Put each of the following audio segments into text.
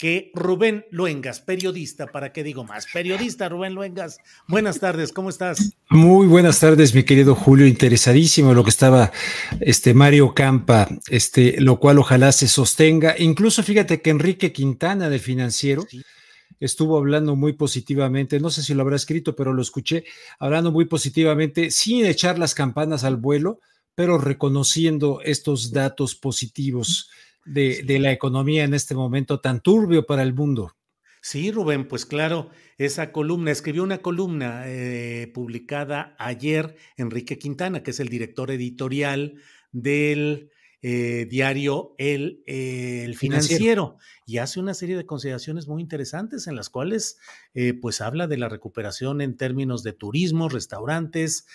que Rubén Luengas, periodista, ¿para qué digo más? Periodista Rubén Luengas, buenas tardes, ¿cómo estás? Muy buenas tardes, mi querido Julio, interesadísimo lo que estaba este Mario Campa, este, lo cual ojalá se sostenga. Incluso fíjate que Enrique Quintana del Financiero sí. estuvo hablando muy positivamente, no sé si lo habrá escrito, pero lo escuché, hablando muy positivamente, sin echar las campanas al vuelo, pero reconociendo estos datos positivos de, de, la economía en este momento tan turbio para el mundo. Sí, Rubén, pues claro, esa columna, escribió una columna eh, publicada ayer Enrique Quintana, que es el director editorial del eh, diario El, eh, el financiero, financiero, y hace una serie de consideraciones muy interesantes en las cuales eh, pues habla de la recuperación en términos de turismo, restaurantes,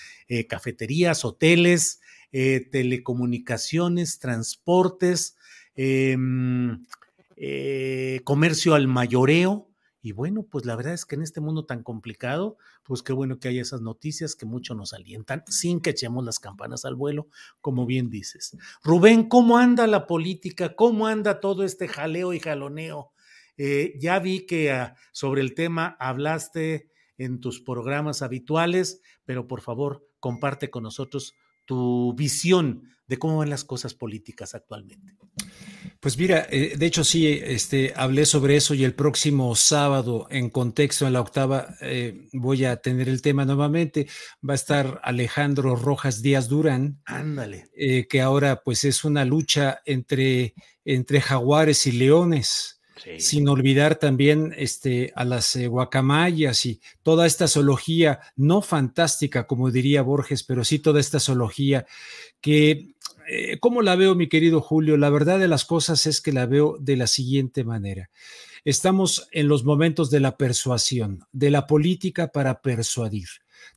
cafeterías, hoteles, telecomunicaciones, transportes, eh, eh, comercio al mayoreo. Y bueno, pues la verdad es que en este mundo tan complicado, pues qué bueno que hay esas noticias que mucho nos alientan, sin que echemos las campanas al vuelo, como bien dices. Rubén, ¿cómo anda la política? ¿Cómo anda todo este jaleo y jaloneo? Eh, ya vi que uh, sobre el tema hablaste en tus programas habituales, pero por favor, comparte con nosotros tu visión de cómo van las cosas políticas actualmente. Pues mira, eh, de hecho sí, este, hablé sobre eso y el próximo sábado en contexto en la octava eh, voy a tener el tema nuevamente. Va a estar Alejandro Rojas Díaz Durán. Ándale. Eh, que ahora pues es una lucha entre, entre jaguares y leones. Sí. Sin olvidar también este, a las eh, guacamayas y toda esta zoología, no fantástica, como diría Borges, pero sí toda esta zoología que eh, ¿Cómo la veo, mi querido Julio? La verdad de las cosas es que la veo de la siguiente manera. Estamos en los momentos de la persuasión, de la política para persuadir,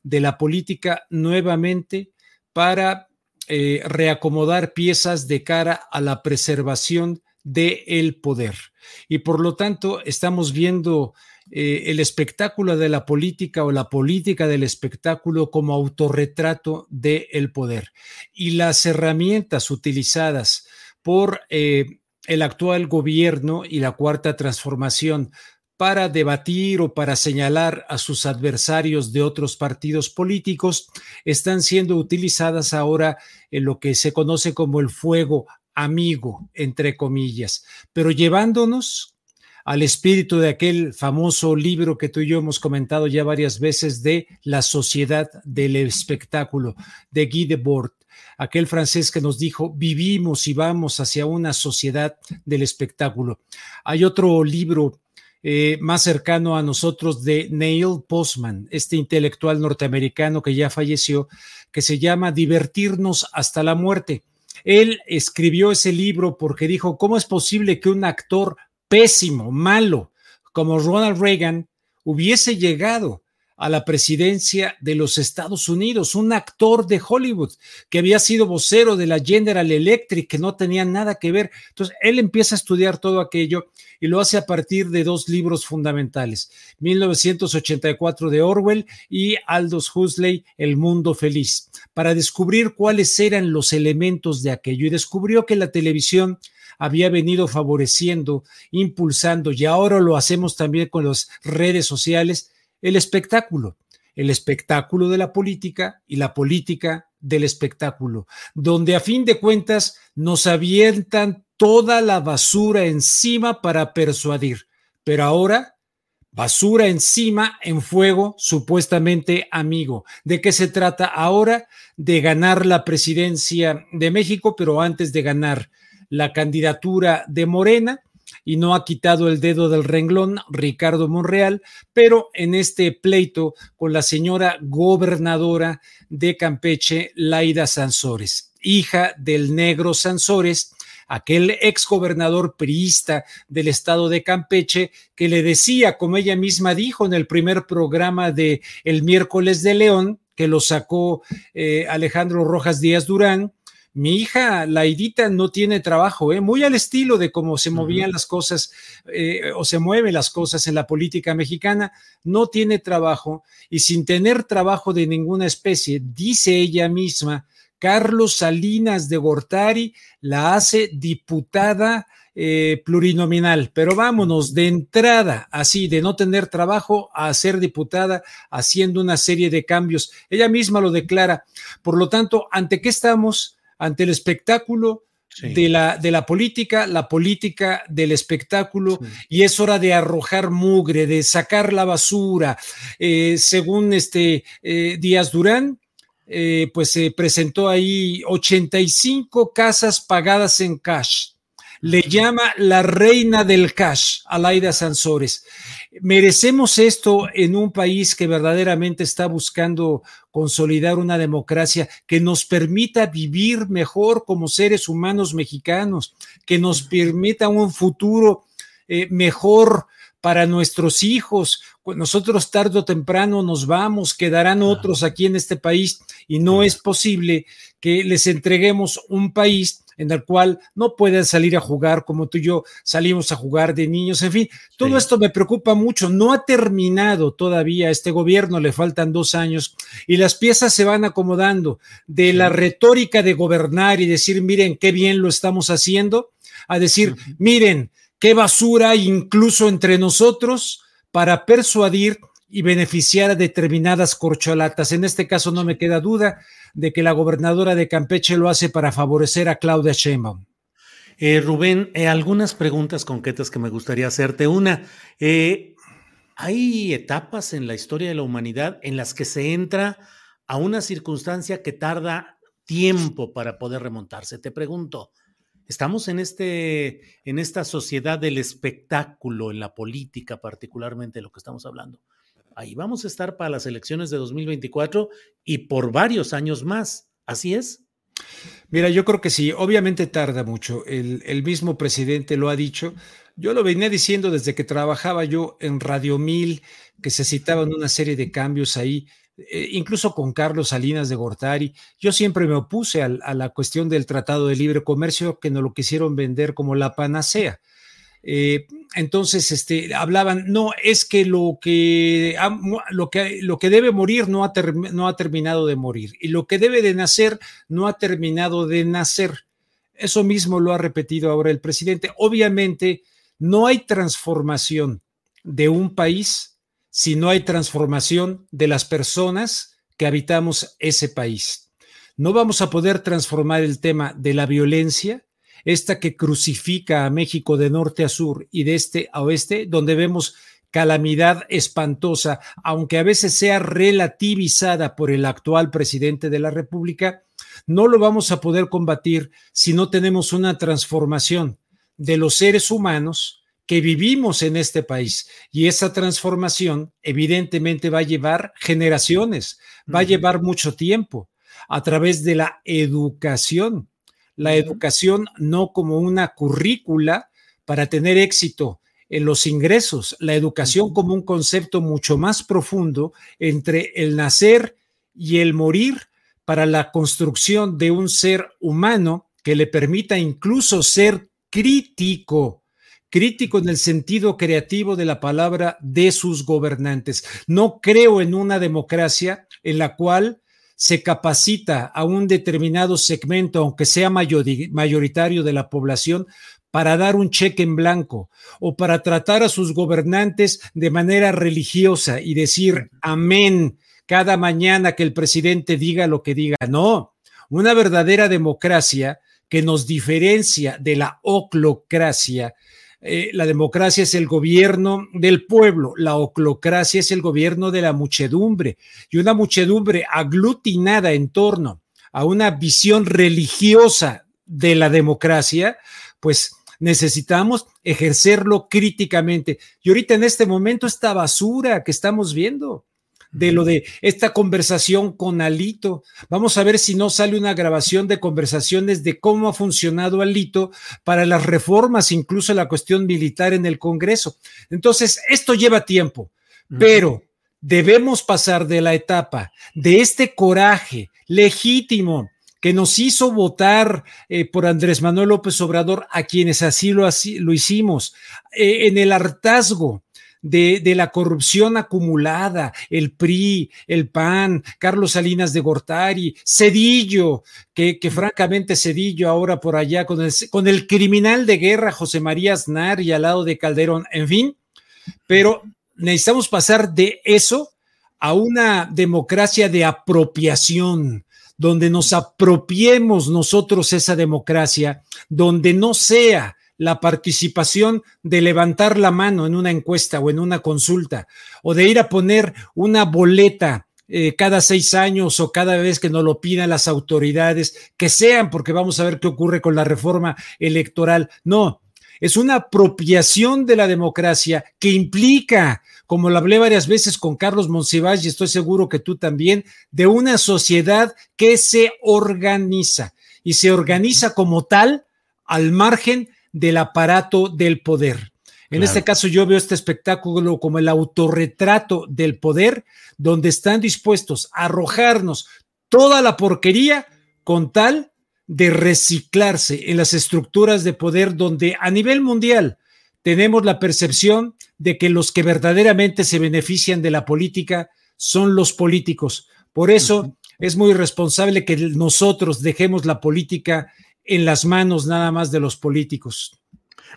de la política nuevamente para eh, reacomodar piezas de cara a la preservación del el poder. Y por lo tanto, estamos viendo eh, el espectáculo de la política o la política del espectáculo como autorretrato del el poder. Y las herramientas utilizadas por eh, el actual gobierno y la cuarta transformación para debatir o para señalar a sus adversarios de otros partidos políticos están siendo utilizadas ahora en lo que se conoce como el fuego amigo, entre comillas, pero llevándonos al espíritu de aquel famoso libro que tú y yo hemos comentado ya varias veces de La sociedad del espectáculo de Guy Debord, aquel francés que nos dijo, vivimos y vamos hacia una sociedad del espectáculo. Hay otro libro eh, más cercano a nosotros de Neil Postman, este intelectual norteamericano que ya falleció, que se llama Divertirnos hasta la muerte. Él escribió ese libro porque dijo, ¿cómo es posible que un actor pésimo, malo, como Ronald Reagan, hubiese llegado a la presidencia de los Estados Unidos, un actor de Hollywood que había sido vocero de la General Electric, que no tenía nada que ver. Entonces, él empieza a estudiar todo aquello y lo hace a partir de dos libros fundamentales, 1984 de Orwell y Aldous Huxley, El Mundo Feliz, para descubrir cuáles eran los elementos de aquello. Y descubrió que la televisión había venido favoreciendo, impulsando, y ahora lo hacemos también con las redes sociales, el espectáculo, el espectáculo de la política y la política del espectáculo, donde a fin de cuentas nos avientan toda la basura encima para persuadir. Pero ahora, basura encima en fuego, supuestamente amigo. ¿De qué se trata ahora? De ganar la presidencia de México, pero antes de ganar la candidatura de Morena, y no ha quitado el dedo del renglón Ricardo Monreal, pero en este pleito con la señora gobernadora de Campeche, Laida Sansores, hija del negro Sansores, aquel ex gobernador priista del estado de Campeche, que le decía, como ella misma dijo en el primer programa de El miércoles de León, que lo sacó eh, Alejandro Rojas Díaz Durán, mi hija, la Laidita, no tiene trabajo, ¿eh? muy al estilo de cómo se movían las cosas eh, o se mueven las cosas en la política mexicana, no tiene trabajo y sin tener trabajo de ninguna especie, dice ella misma, Carlos Salinas de Gortari la hace diputada eh, plurinominal, pero vámonos de entrada, así, de no tener trabajo a ser diputada, haciendo una serie de cambios. Ella misma lo declara. Por lo tanto, ¿ante qué estamos? Ante el espectáculo de, la, de la política, la política del espectáculo, y es hora de arrojar mugre, de sacar la basura. Eh, según este eh, Díaz Durán, eh, pues se presentó ahí 85 casas pagadas en cash. Le llama la reina del cash, Alaida Sansores. ¿Merecemos esto en un país que verdaderamente está buscando consolidar una democracia que nos permita vivir mejor como seres humanos mexicanos, que nos permita un futuro eh, mejor para nuestros hijos. Nosotros tarde o temprano nos vamos, quedarán otros aquí en este país y no es posible que les entreguemos un país en el cual no pueden salir a jugar como tú y yo salimos a jugar de niños. En fin, todo esto me preocupa mucho. No ha terminado todavía este gobierno, le faltan dos años y las piezas se van acomodando. De la retórica de gobernar y decir, miren qué bien lo estamos haciendo, a decir, miren qué basura incluso entre nosotros para persuadir y beneficiar a determinadas corcholatas. En este caso no me queda duda de que la gobernadora de Campeche lo hace para favorecer a Claudia Sheinbaum. Eh, Rubén, eh, algunas preguntas concretas que me gustaría hacerte. Una, eh, hay etapas en la historia de la humanidad en las que se entra a una circunstancia que tarda tiempo para poder remontarse. Te pregunto, estamos en, este, en esta sociedad del espectáculo, en la política particularmente, lo que estamos hablando ahí vamos a estar para las elecciones de 2024 y por varios años más. ¿Así es? Mira, yo creo que sí, obviamente tarda mucho. El, mismo presidente lo ha dicho. Yo lo venía diciendo desde que trabajaba yo en Radio Mil, que se citaban una serie de cambios ahí, eh, incluso con Carlos Salinas de Gortari. Yo siempre me opuse a, la cuestión del Tratado de Libre Comercio, que nos lo quisieron vender como la panacea. Eh, entonces, este, hablaban, no, es que lo que, lo que, lo que debe morir no ha, no ha terminado de morir y lo que debe de nacer no ha terminado de nacer. Eso mismo lo ha repetido ahora el presidente. Obviamente, no hay transformación de un país si no hay transformación de las personas que habitamos ese país. No vamos a poder transformar el tema de la violencia esta que crucifica a México de norte a sur y de este a oeste, donde vemos calamidad espantosa, aunque a veces sea relativizada por el actual presidente de la República, no lo vamos a poder combatir si no tenemos una transformación de los seres humanos que vivimos en este país. Y esa transformación evidentemente va a llevar generaciones, va a llevar mucho tiempo a través de la educación. La educación no como una currícula para tener éxito en los ingresos, la educación como un concepto mucho más profundo entre el nacer y el morir para la construcción de un ser humano que le permita incluso ser crítico, crítico en el sentido creativo de la palabra de sus gobernantes. No creo en una democracia en la cual se capacita a un determinado segmento, aunque sea mayoritario de la población, para dar un cheque en blanco o para tratar a sus gobernantes de manera religiosa y decir amén cada mañana que el presidente diga lo que diga. No, una verdadera democracia que nos diferencia de la oclocracia. Eh, la democracia es el gobierno del pueblo, la oclocracia es el gobierno de la muchedumbre y una muchedumbre aglutinada en torno a una visión religiosa de la democracia, pues necesitamos ejercerlo críticamente. Y ahorita en este momento esta basura que estamos viendo, de lo de esta conversación con Alito. Vamos a ver si no sale una grabación de conversaciones de cómo ha funcionado Alito para las reformas, incluso la cuestión militar en el Congreso. Entonces, esto lleva tiempo, pero debemos pasar de la etapa de este coraje legítimo que nos hizo votar eh, por Andrés Manuel López Obrador, a quienes así lo, así, lo hicimos, eh, en el hartazgo de, de, la corrupción acumulada, el PRI, el PAN, Carlos Salinas de Gortari, Cedillo, que, que francamente Cedillo ahora por allá con el, con el criminal de guerra José María Aznar y al lado de Calderón, en fin, pero necesitamos pasar de eso a una democracia de apropiación, donde nos apropiemos nosotros esa democracia, donde no sea la participación de levantar la mano en una encuesta o en una consulta, o de ir a poner una boleta eh, cada seis años o cada vez que nos lo pidan las autoridades, que sean, porque vamos a ver qué ocurre con la reforma electoral. No, es una apropiación de la democracia que implica, como lo hablé varias veces con Carlos Monsiváis y estoy seguro que tú también, de una sociedad que se organiza y se organiza como tal al margen del aparato del poder. En este caso yo veo este espectáculo como el autorretrato del poder, donde están dispuestos a arrojarnos toda la porquería con tal de reciclarse en las estructuras de poder donde a nivel mundial tenemos la percepción de que los que verdaderamente se benefician de la política son los políticos. Por eso es muy responsable que nosotros dejemos la política en las manos nada más de los políticos.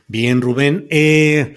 Bien, Rubén. Eh,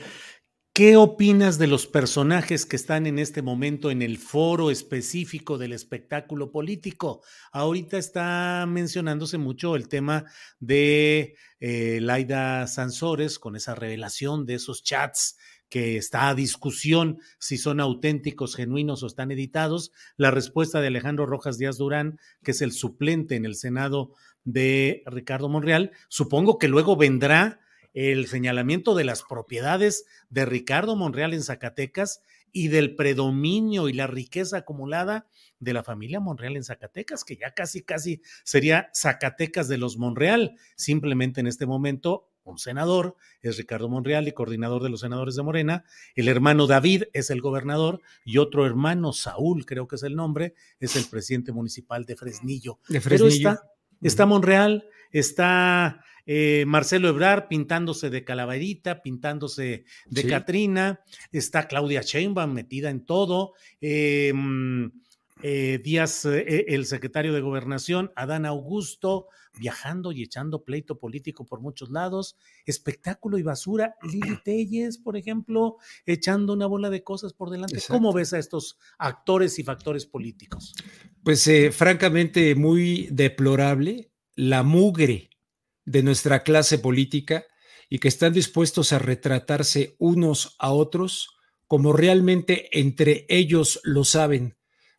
¿Qué opinas de los personajes que están en este momento en el foro específico del espectáculo político? Ahorita está mencionándose mucho el tema de eh, Laida Sansores con esa revelación de esos chats que está a discusión si son auténticos, genuinos o están editados. La respuesta de Alejandro Rojas Díaz Durán, que es el suplente en el Senado de Ricardo Monreal. Supongo que luego vendrá el señalamiento de las propiedades de Ricardo Monreal en Zacatecas y del predominio y la riqueza acumulada de la familia Monreal en Zacatecas, que ya casi, casi sería Zacatecas de los Monreal. Simplemente en este momento, un senador es Ricardo Monreal y coordinador de los senadores de Morena. El hermano David es el gobernador y otro hermano, Saúl, creo que es el nombre, es el presidente municipal de Fresnillo. De Fresnillo. Está Monreal, está eh, Marcelo Ebrar pintándose de calaverita, pintándose de Catrina, está Claudia Sheinbaum metida en todo, eh, mm, eh, Díaz, el secretario de Gobernación, Adán Augusto, viajando y echando pleito político por muchos lados, espectáculo y basura, Lili Telles, por ejemplo, echando una bola de cosas por delante. ¿Cómo ves a estos actores y factores políticos? Pues francamente muy deplorable la mugre de nuestra clase política y que están dispuestos a retratarse unos a otros como realmente entre ellos lo saben,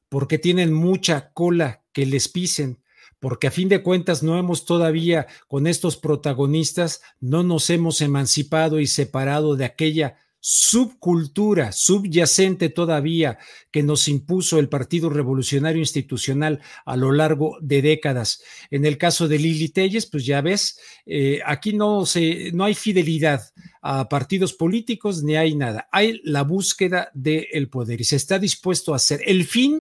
porque tienen mucha cola que les pisen, porque a fin de cuentas no hemos todavía con estos protagonistas, no nos hemos emancipado y separado de aquella subcultura subyacente todavía que nos impuso el Partido Revolucionario Institucional a lo largo de décadas. En el caso de Lili Telles, pues ya ves, eh, aquí no, se, no hay fidelidad a partidos políticos ni hay nada. Hay la búsqueda del poder y se está dispuesto a hacer el fin.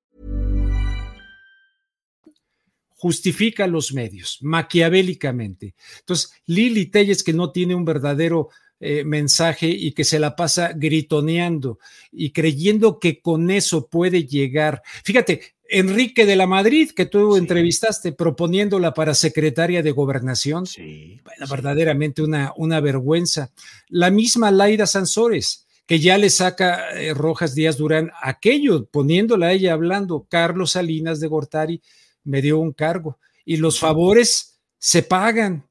Justifica los medios, maquiavélicamente. Entonces, Lili Telles, que no tiene un verdadero eh, mensaje y que se la pasa gritoneando y creyendo que con eso puede llegar. Fíjate, Enrique de la Madrid, que tú entrevistaste proponiéndola para secretaria de gobernación. Sí, bueno, verdaderamente una, una vergüenza. La misma Laida Sansores, que ya le saca eh, Rojas Díaz Durán aquello, poniéndola a ella hablando. Carlos Salinas de Gortari me dio un cargo y los favores se pagan.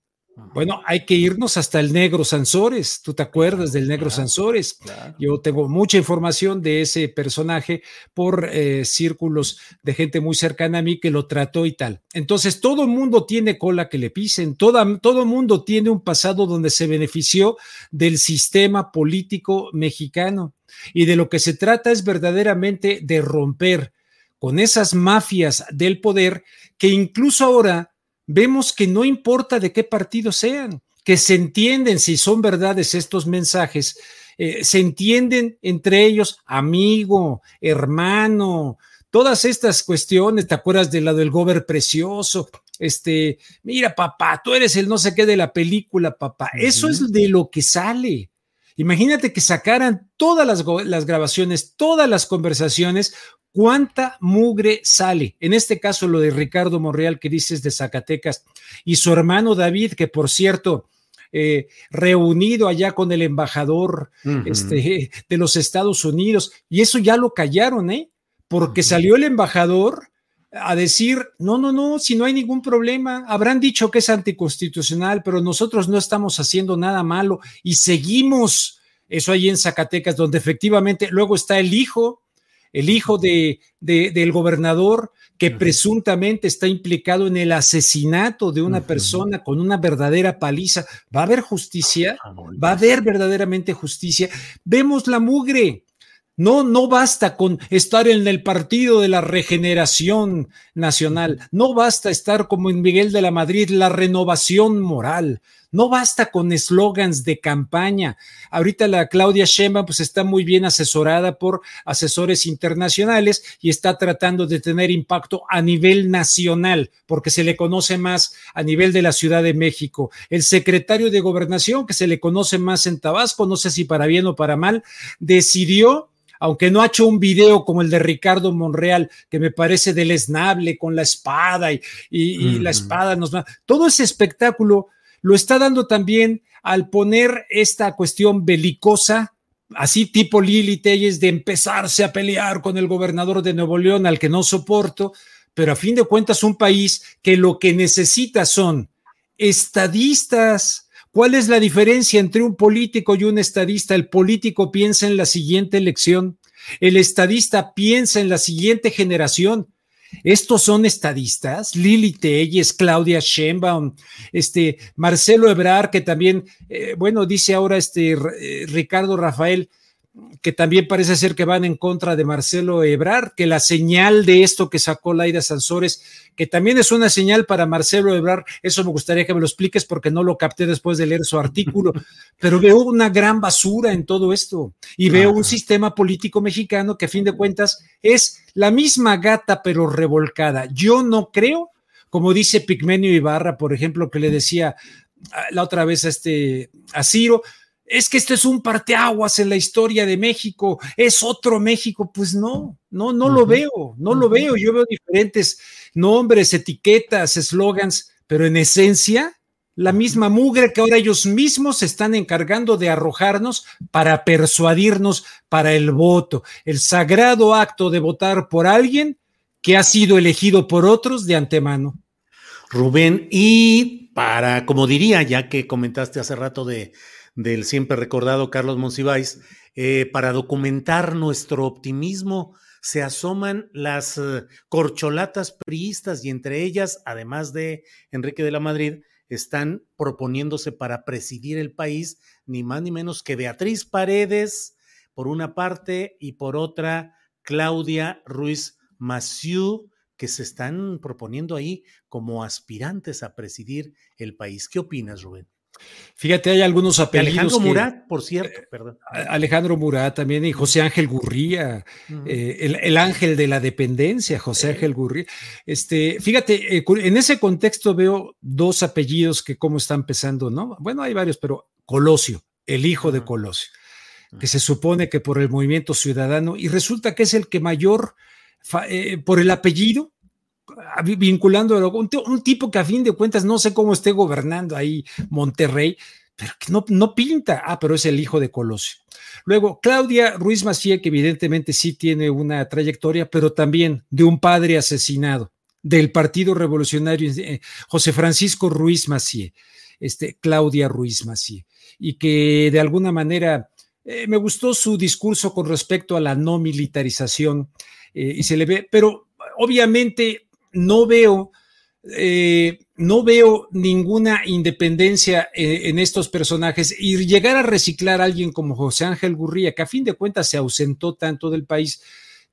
Bueno, hay que irnos hasta el negro Sansores. ¿Tú te acuerdas del negro Sansores? Yo tengo mucha información de ese personaje por eh, círculos de gente muy cercana a mí que lo trató y tal. Entonces, todo el mundo tiene cola que le pisen, todo, todo mundo tiene un pasado donde se benefició del sistema político mexicano. Y de lo que se trata es verdaderamente de romper con esas mafias del poder que incluso ahora vemos que no importa de qué partido sean, que se entienden si son verdades estos mensajes, eh, se entienden entre ellos amigo, hermano, todas estas cuestiones, ¿te acuerdas del lado del gober precioso? Este, mira, papá, tú eres el no sé qué de la película, papá. Eso es de lo que sale. Imagínate que sacaran todas las, las, grabaciones, todas las conversaciones, cuánta mugre sale. En este caso, lo de Ricardo Monreal que dices de Zacatecas y su hermano David, que por cierto, eh, reunido allá con el embajador este, de los Estados Unidos, y eso ya lo callaron, ¿eh? Porque salió el embajador a decir, no, no, no, si no hay ningún problema, habrán dicho que es anticonstitucional, pero nosotros no estamos haciendo nada malo y seguimos, eso ahí en Zacatecas, donde efectivamente luego está el hijo el hijo de, del gobernador que presuntamente está implicado en el asesinato de una persona con una verdadera paliza. ¿Va a haber justicia? Ah, ¿Va a haber verdaderamente justicia? Vemos la mugre. No, no basta con estar en el partido de la regeneración nacional. No basta estar como en Miguel de la Madrid, la renovación moral. No basta con eslogans de campaña. Ahorita la Claudia Sheinbaum pues está muy bien asesorada por asesores internacionales y está tratando de tener impacto a nivel nacional, porque se le conoce más a nivel de la Ciudad de México. El secretario de Gobernación, que se le conoce más en Tabasco, no sé si para bien o para mal, decidió aunque no ha hecho un video como el de Ricardo Monreal, que me parece deleznable con la espada y, y, la espada nos va. Todo ese espectáculo lo está dando también al poner esta cuestión belicosa, así tipo Lili Telles, de empezarse a pelear con el gobernador de Nuevo León, al que no soporto, pero a fin de cuentas un país que lo que necesita son estadistas. ¿Cuál es la diferencia entre un político y un estadista? El político piensa en la siguiente elección, el estadista piensa en la siguiente generación. Estos son estadistas, Lili Telles, Claudia Sheinbaum, este Marcelo Ebrar, que también, eh, bueno, dice ahora este eh, Ricardo Rafael, que también parece ser que van en contra de Marcelo Ebrar, que la señal de esto que sacó Laida Sansores, que también es una señal para Marcelo Ebrar, eso me gustaría que me lo expliques porque no lo capté después de leer su artículo, pero veo una gran basura en todo esto y veo un sistema político mexicano que a fin de cuentas es la misma gata pero revolcada. Yo no creo, como dice Pigmenio Ibarra, por ejemplo, que le decía ah, la otra vez a este a Ciro, es que esto es un parteaguas en la historia de México, es otro México. Pues no, no, no lo veo, no lo veo. Yo veo diferentes nombres, etiquetas, eslogans, pero en esencia, la misma mugre que ahora ellos mismos se están encargando de arrojarnos para persuadirnos para el voto, el sagrado acto de votar por alguien que ha sido elegido por otros de antemano. Rubén, y para, como diría, ya que comentaste hace rato de, del siempre recordado Carlos Monsiváis, eh, para documentar nuestro optimismo, se asoman las eh, corcholatas priistas y entre ellas, además de Enrique de la Madrid, están proponiéndose para presidir el país ni más ni menos que Beatriz Paredes, por una parte, y por otra, Claudia Ruiz Massieu, que se están proponiendo ahí como aspirantes a presidir el país. ¿Qué opinas, Rubén? Fíjate, hay algunos apellidos. Alejandro Murat, por cierto, perdón. Alejandro Murat también y José Ángel Gurría, eh, el, ángel de la dependencia, José Ángel Gurría. Este, fíjate, eh, en ese contexto veo dos apellidos que cómo están empezando, ¿no? Bueno, hay varios, pero Colosio, el hijo de Colosio, que se supone que por el movimiento ciudadano, y resulta que es el que mayor, eh, por el apellido, vinculando un, un, tipo que a fin de cuentas no sé cómo esté gobernando ahí Monterrey, pero que no, no pinta. Ah, pero es el hijo de Colosio. Luego, Claudia Ruiz Macié, que evidentemente sí tiene una trayectoria, pero también de un padre asesinado del Partido Revolucionario, eh, José Francisco Ruiz Macié, este, Claudia Ruiz Macié, y que de alguna manera eh, me gustó su discurso con respecto a la no militarización eh, y se le ve, pero obviamente no veo, eh, no veo ninguna independencia eh, en estos personajes. Y llegar a reciclar a alguien como José Ángel Gurría, que a fin de cuentas se ausentó tanto del país,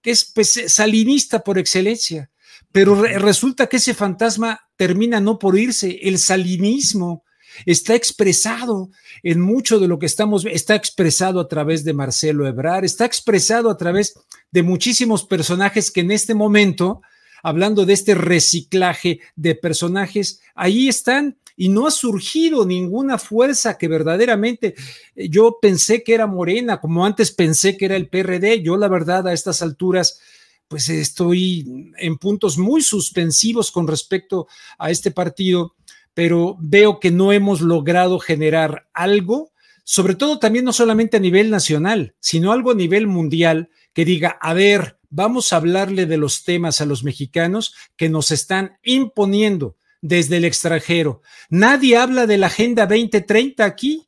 que es pues, salinista por excelencia, pero resulta que ese fantasma termina no por irse, el salinismo está expresado en mucho de lo que estamos, está expresado a través de Marcelo Ebrar, está expresado a través de muchísimos personajes que en este momento hablando de este reciclaje de personajes, ahí están y no ha surgido ninguna fuerza que verdaderamente eh, yo pensé que era Morena, como antes pensé que era el PRD. Yo la verdad a estas alturas pues estoy en puntos muy suspensivos con respecto a este partido, pero veo que no hemos logrado generar algo, sobre todo también no solamente a nivel nacional, sino algo a nivel mundial que diga, a ver, vamos a hablarle de los temas a los mexicanos que nos están imponiendo desde el extranjero. Nadie habla de la Agenda 2030 aquí.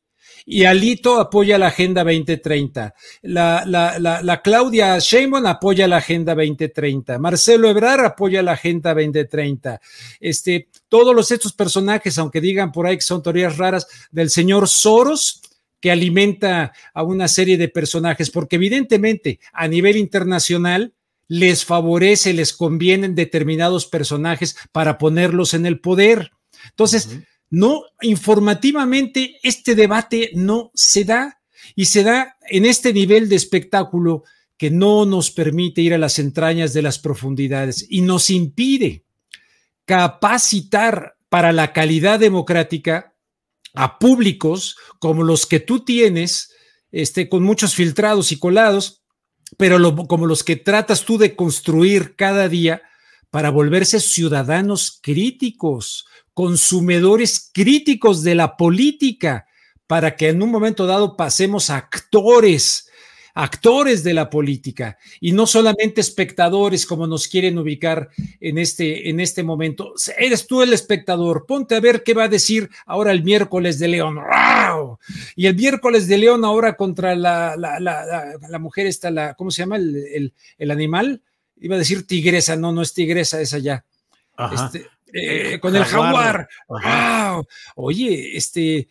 Y Alito apoya la Agenda 2030. La, la, la, la Claudia Sheinbaum apoya la Agenda 2030. Marcelo Ebrar apoya la Agenda 2030. Este, todos los estos personajes, aunque digan por ahí que son teorías raras, del señor Soros, que alimenta a una serie de personajes, porque evidentemente a nivel internacional les favorece, les convienen determinados personajes para ponerlos en el poder. Entonces, no, informativamente este debate no se da y se da en este nivel de espectáculo que no nos permite ir a las entrañas de las profundidades y nos impide capacitar para la calidad democrática a públicos como los que tú tienes, este, con muchos filtrados y colados, pero como los que tratas tú de construir cada día para volverse ciudadanos críticos, consumidores críticos de la política, para que en un momento dado pasemos a actores actores de la política y no solamente espectadores como nos quieren ubicar en este, en este momento. Eres tú el espectador, ponte a ver qué va a decir ahora el miércoles de León. Y el miércoles de León ahora contra la, la, mujer está la, ¿cómo se llama? El, animal. Iba a decir tigresa, no, no es tigresa, es allá. Este, eh, con el jaguar. Wow. Oye, este,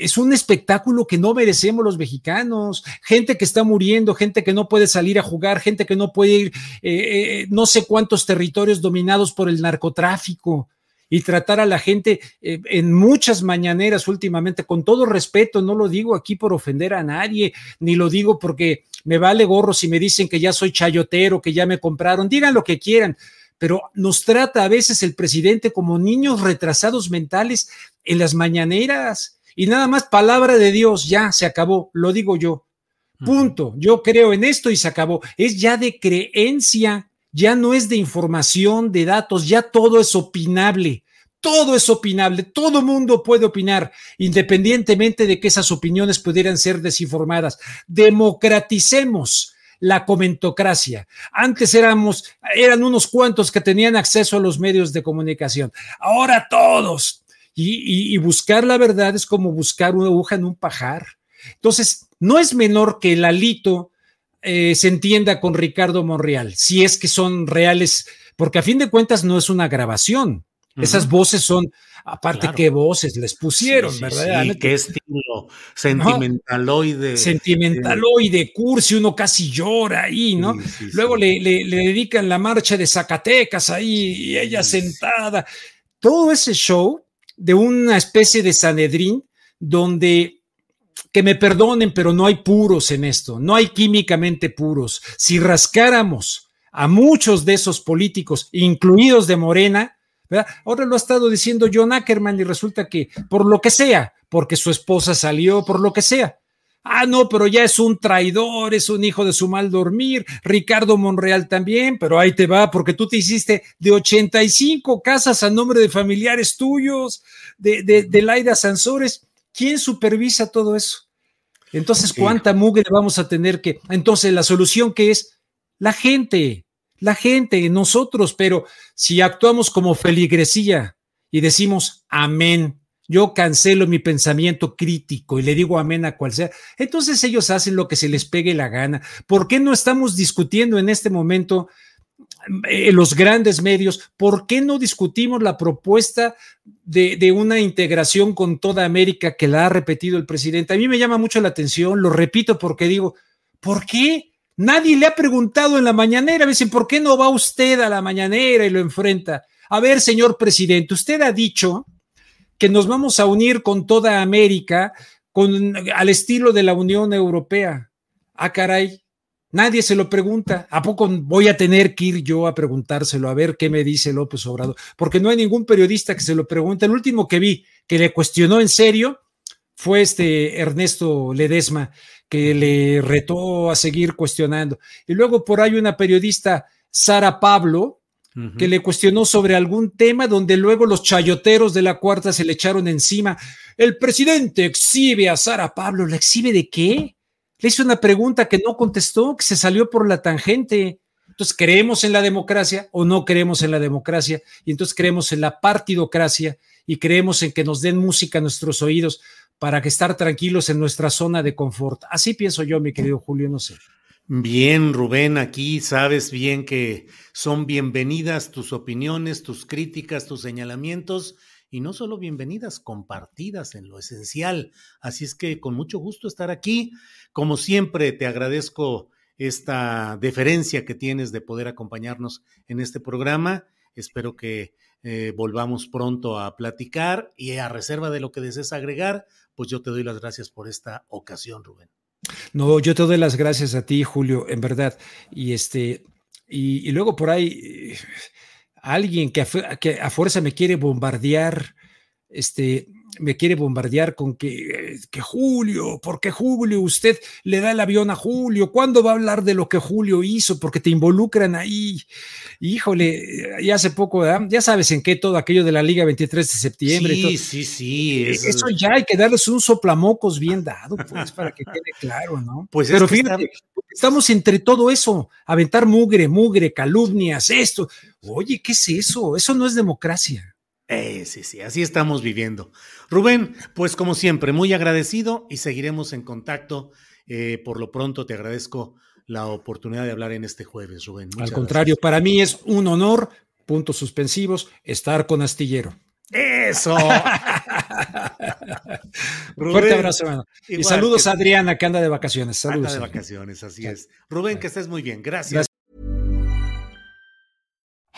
es un espectáculo que no merecemos los mexicanos. Gente que está muriendo, gente que no puede salir a jugar, gente que no puede ir, eh, eh, no sé cuántos territorios dominados por el narcotráfico y tratar a la gente eh, en muchas mañaneras últimamente, con todo respeto, no lo digo aquí por ofender a nadie, ni lo digo porque me vale gorro si me dicen que ya soy chayotero, que ya me compraron, digan lo que quieran, pero nos trata a veces el presidente como niños retrasados mentales en las mañaneras y nada más palabra de Dios, ya se acabó, lo digo yo. Punto. Yo creo en esto y se acabó. Es ya de creencia, ya no es de información, de datos, ya todo es opinable. Todo es opinable, todo mundo puede opinar, independientemente de que esas opiniones pudieran ser desinformadas. Democraticemos la comentocracia. Antes éramos, eran unos cuantos que tenían acceso a los medios de comunicación. Ahora todos. Y, buscar la verdad es como buscar una aguja en un pajar. Entonces, no es menor que el alito eh, se entienda con Ricardo Monreal, si es que son reales, porque a fin de cuentas no es una grabación. Esas voces son, aparte qué voces les pusieron, ¿verdad? Sí, qué estilo sentimentaloide. Sentimentaloide, cursi, uno casi llora ahí, ¿no? Luego le, le, dedican la marcha de Zacatecas ahí, y ella sentada. Todo ese show de una especie de Sanedrín donde que me perdonen, pero no hay puros en esto, no hay químicamente puros. Si rascáramos a muchos de esos políticos, incluidos de Morena, ahora lo ha estado diciendo John Ackerman y resulta que por lo que sea, porque su esposa salió, por lo que sea. Ah, no, pero ya es un traidor, es un hijo de su mal dormir. Ricardo Monreal también, pero ahí te va, porque tú te hiciste de 85 casas a nombre de familiares tuyos, de, de, de Laida Sansores. ¿Quién supervisa todo eso? Entonces, ¿cuánta mugre vamos a tener que? Entonces, la solución que es la gente, la gente, nosotros, pero si actuamos como feligresía y decimos amén, yo cancelo mi pensamiento crítico y le digo amén a cual sea, entonces ellos hacen lo que se les pegue la gana. ¿Por qué no estamos discutiendo en este momento en los grandes medios, ¿por qué no discutimos la propuesta de, una integración con toda América que la ha repetido el presidente? A mí me llama mucho la atención, lo repito porque digo, ¿por qué? Nadie le ha preguntado en la mañanera, me dicen, ¿por qué no va usted a la mañanera y lo enfrenta? A ver, señor presidente, usted ha dicho que nos vamos a unir con toda América con, al estilo de la Unión Europea. Ah, caray, Nadie se lo pregunta. ¿A poco voy a tener que ir yo a preguntárselo a ver qué me dice López Obrador? Porque no hay ningún periodista que se lo pregunte. El último que vi que le cuestionó en serio fue este Ernesto Ledesma, que le retó a seguir cuestionando. Y luego por ahí una periodista, Sara Pablo, que le cuestionó sobre algún tema donde luego los chayoteros de la cuarta se le echaron encima. El presidente exhibe a Sara Pablo. ¿La exhibe de qué? Le hice una pregunta que no contestó, que se salió por la tangente. Entonces, ¿creemos en la democracia o no creemos en la democracia? Y entonces creemos en la partidocracia y creemos en que nos den música a nuestros oídos para que estar tranquilos en nuestra zona de confort. Así pienso yo, mi querido Julio, no sé. Bien, Rubén, aquí sabes bien que son bienvenidas tus opiniones, tus críticas, tus señalamientos y no solo bienvenidas, compartidas en lo esencial. Así es que con mucho gusto estar aquí. Como siempre, te agradezco esta deferencia que tienes de poder acompañarnos en este programa. Espero que eh, volvamos pronto a platicar y a reserva de lo que desees agregar, pues yo te doy las gracias por esta ocasión, Rubén. No, yo te doy las gracias a ti, Julio, en verdad. Y este, y luego por ahí alguien que a, que a fuerza me quiere bombardear, este, me quiere bombardear con que, que Julio, ¿por qué Julio? Usted le da el avión a Julio. ¿Cuándo va a hablar de lo que Julio hizo? Porque te involucran ahí. Híjole, ya hace poco, ya sabes en qué todo aquello de la Liga 23 de septiembre. Sí, sí, sí. E, eso ya hay que darles un soplamocos bien dado, pues, para que quede claro, ¿no? Pues Pero fíjate, estamos entre todo eso, aventar mugre, mugre, calumnias, esto. Oye, ¿qué es eso? Eso no es democracia. Eh, sí, sí, así estamos viviendo. Rubén, pues como siempre, muy agradecido y seguiremos en contacto. Eh, por lo pronto te agradezco la oportunidad de hablar en este jueves, Rubén. Al contrario, para mí es un honor, puntos suspensivos, estar con Astillero. Eso. Fuerte abrazo, hermano. y saludos a Adriana, que anda de vacaciones. Saludos. Anda de vacaciones, así es. Rubén, que estés muy bien. Gracias.